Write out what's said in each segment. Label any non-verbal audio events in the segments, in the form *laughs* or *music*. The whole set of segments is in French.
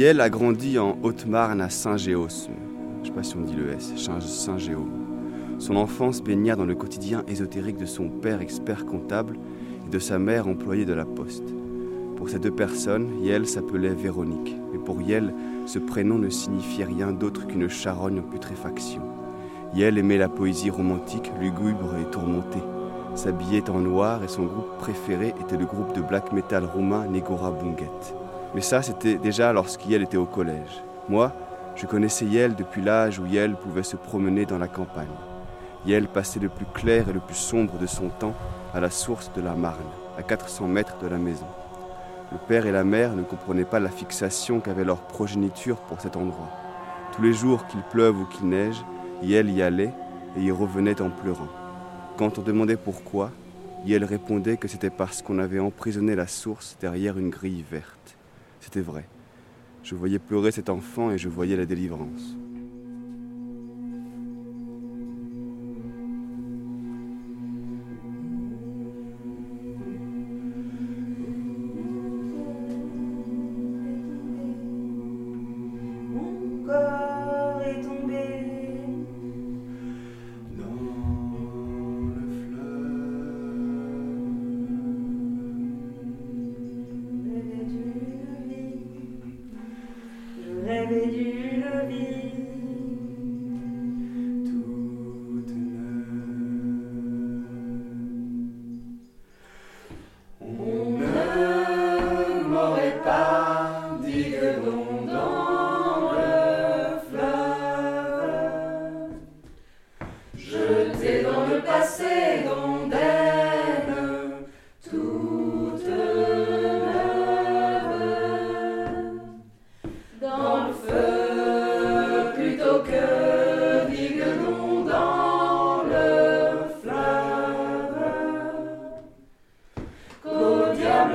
Yel a grandi en Haute-Marne à Saint-Géos. Je sais pas si on dit le S, Saint-Géos. Son enfance baigna dans le quotidien ésotérique de son père expert comptable et de sa mère employée de la poste. Pour ces deux personnes, Yel s'appelait Véronique. Mais pour Yel, ce prénom ne signifiait rien d'autre qu'une charogne en putréfaction. Yel aimait la poésie romantique, lugubre et tourmentée. S'habillait en noir et son groupe préféré était le groupe de black metal roumain Negora Bunget. Mais ça, c'était déjà lorsqu'Yel était au collège. Moi, je connaissais Yel depuis l'âge où Yel pouvait se promener dans la campagne. Yel passait le plus clair et le plus sombre de son temps à la source de la Marne, à 400 mètres de la maison. Le père et la mère ne comprenaient pas la fixation qu'avait leur progéniture pour cet endroit. Tous les jours qu'il pleuve ou qu'il neige, Yel y allait et y revenait en pleurant. Quand on demandait pourquoi, Yel répondait que c'était parce qu'on avait emprisonné la source derrière une grille verte. C'était vrai. Je voyais pleurer cet enfant et je voyais la délivrance.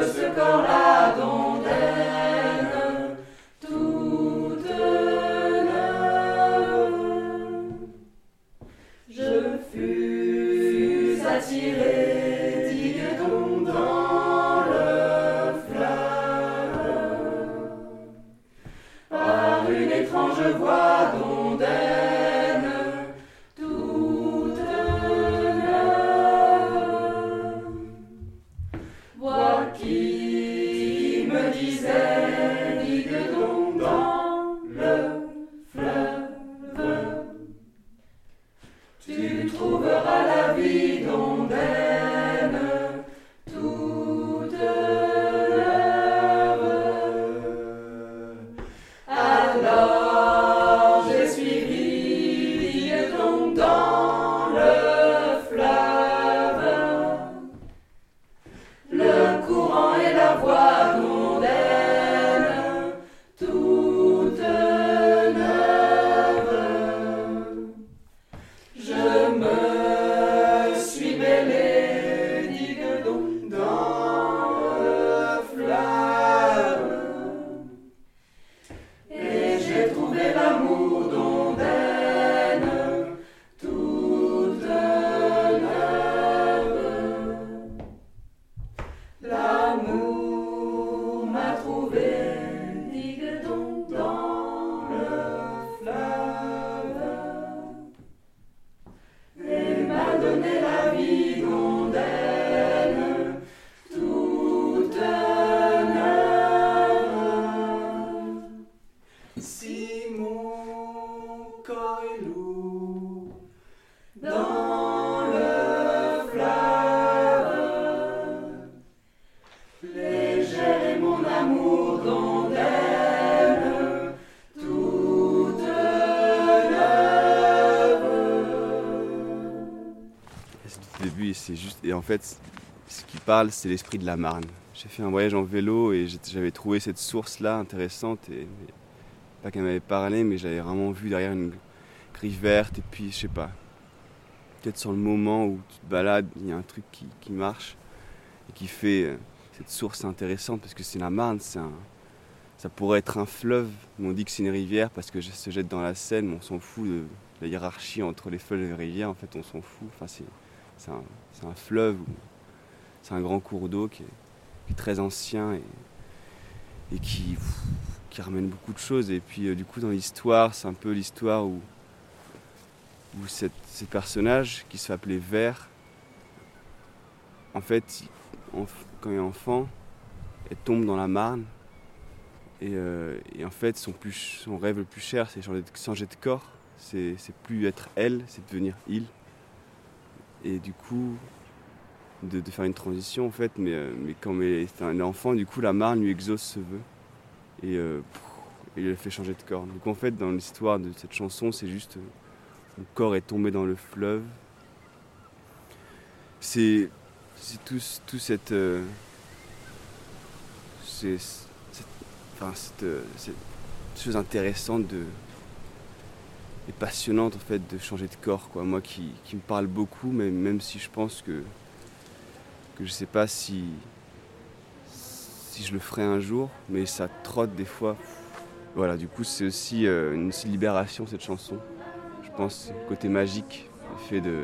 ce corps-là. tu trouveras la vie dont c'est juste. Et en fait, ce qui parle, c'est l'esprit de la Marne. J'ai fait un voyage en vélo et j'avais trouvé cette source-là intéressante. Et, pas qu'elle m'avait parlé, mais j'avais vraiment vu derrière une grille verte. Et puis, je sais pas, peut-être sur le moment où tu te balades, il y a un truc qui, qui marche et qui fait euh, cette source intéressante parce que c'est la Marne, ça pourrait être un fleuve, mais on dit que c'est une rivière parce que je se jette dans la Seine, mais on s'en fout de la hiérarchie entre les fleuves et les rivières, en fait on s'en fout. Enfin, c'est un, fleuve, c'est un grand cours d'eau qui, est, très ancien et qui, ramène beaucoup de choses. Et puis du coup dans l'histoire, c'est un peu l'histoire où, où cette, ces personnages qui se fait appeler Vert, en fait, quand il est enfant, elle tombe dans la Marne. Et, en fait, son, rêve le plus cher, c'est changer de corps. C'est plus être elle, c'est devenir il. Et du coup, de, faire une transition en fait, mais, euh, mais quand c'est un enfant, du coup la marne lui exauce ce vœu et, euh, il le fait changer de corps. Donc en fait dans l'histoire de cette chanson c'est juste euh, corps est tombé dans le fleuve. C'est tout, tout cette, c'est, enfin, cette, cette, chose intéressante de, et passionnante en fait de changer de corps quoi. Moi qui, qui me parle beaucoup, mais même si je pense que que je sais pas si, si je le ferai un jour, mais ça trotte des fois. Voilà, du coup, c'est aussi euh, une libération cette chanson. Je pense côté magique, fait de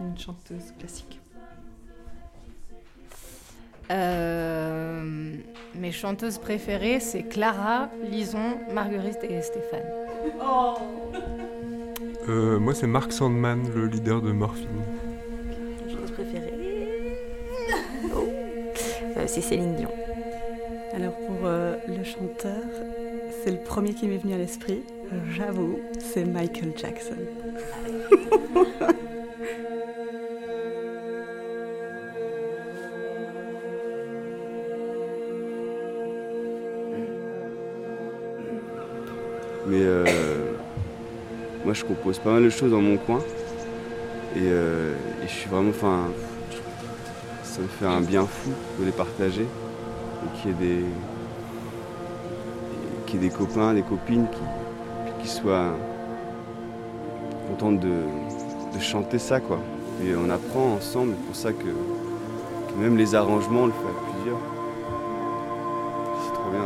une chanteuse classique. Euh, mes chanteuses préférées, c'est Clara, Lison, Marguerite et Stéphane. Oh euh, moi, c'est Mark Sandman, le leader de Morphine. Chose préférée oh. euh, C'est Céline Dion. Alors, pour euh, le chanteur, c'est le premier qui m'est venu à l'esprit. J'avoue, c'est Michael Jackson. *laughs* Mais moi, je compose pas mal de choses dans mon coin. Et, euh, je suis vraiment. Enfin, ça me fait un bien fou de les partager. Et qu'il y ait des. Des copains, des copines qui, qui soient contents de, chanter ça, quoi. Et on apprend ensemble, c'est pour ça que, même les arrangements, on le fait à plusieurs. C'est trop bien.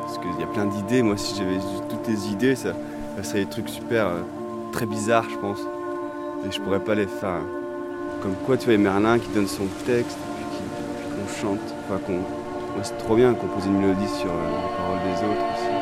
Parce qu'il y a plein d'idées. Moi, si j'avais toutes les idées, ça, serait des trucs super, euh, très bizarres, je pense. Et je pourrais pas les faire. Comme quoi, tu vois, Merlin qui donne son texte, puis qu'on chante. Enfin, qu'on. c'est trop bien de composer une mélodie sur euh, les paroles des autres aussi.